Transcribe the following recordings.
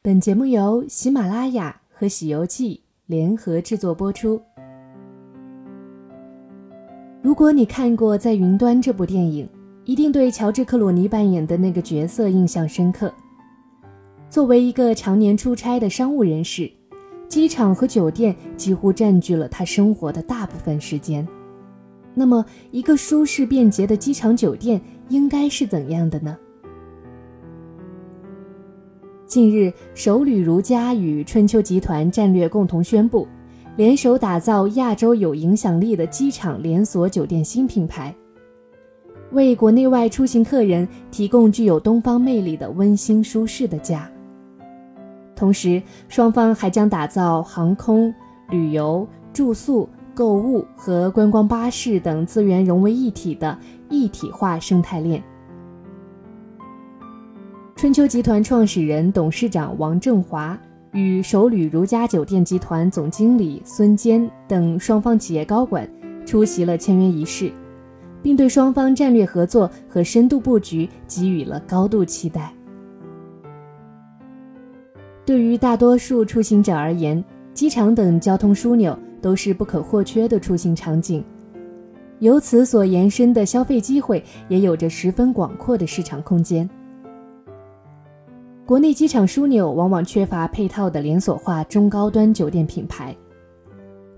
本节目由喜马拉雅和《喜游记》联合制作播出。如果你看过《在云端》这部电影，一定对乔治·克鲁尼扮演的那个角色印象深刻。作为一个常年出差的商务人士，机场和酒店几乎占据了他生活的大部分时间。那么，一个舒适便捷的机场酒店应该是怎样的呢？近日，首旅如家与春秋集团战略共同宣布，联手打造亚洲有影响力的机场连锁酒店新品牌，为国内外出行客人提供具有东方魅力的温馨舒适的家。同时，双方还将打造航空、旅游、住宿。购物和观光巴士等资源融为一体的一体化生态链。春秋集团创始人、董事长王振华与首旅如家酒店集团总经理孙坚等双方企业高管出席了签约仪式，并对双方战略合作和深度布局给予了高度期待。对于大多数出行者而言，机场等交通枢纽。都是不可或缺的出行场景，由此所延伸的消费机会也有着十分广阔的市场空间。国内机场枢纽往往缺乏配套的连锁化中高端酒店品牌，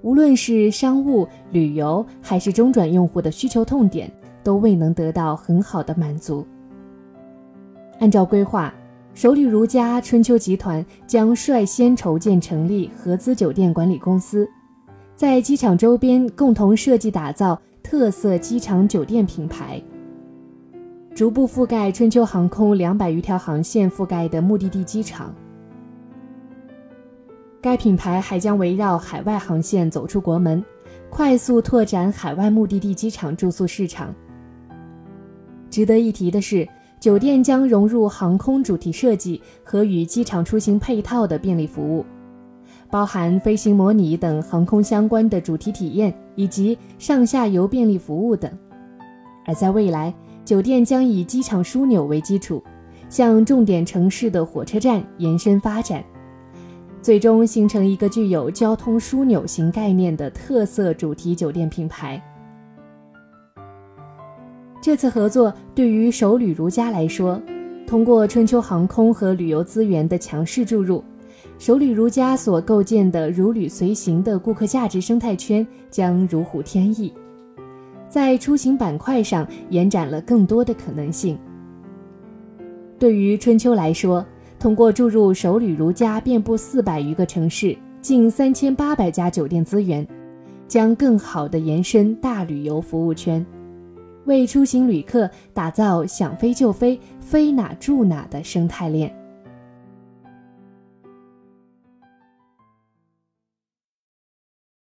无论是商务、旅游还是中转用户的需求痛点，都未能得到很好的满足。按照规划，首旅如家春秋集团将率先筹建成立合资酒店管理公司。在机场周边共同设计打造特色机场酒店品牌，逐步覆盖春秋航空两百余条航线覆盖的目的地机场。该品牌还将围绕海外航线走出国门，快速拓展海外目的地机场住宿市场。值得一提的是，酒店将融入航空主题设计和与机场出行配套的便利服务。包含飞行模拟等航空相关的主题体验，以及上下游便利服务等。而在未来，酒店将以机场枢纽为基础，向重点城市的火车站延伸发展，最终形成一个具有交通枢纽型概念的特色主题酒店品牌。这次合作对于首旅如家来说，通过春秋航空和旅游资源的强势注入。首旅如家所构建的如旅随行的顾客价值生态圈将如虎添翼，在出行板块上延展了更多的可能性。对于春秋来说，通过注入首旅如家遍布四百余个城市、近三千八百家酒店资源，将更好地延伸大旅游服务圈，为出行旅客打造想飞就飞、飞哪住哪的生态链。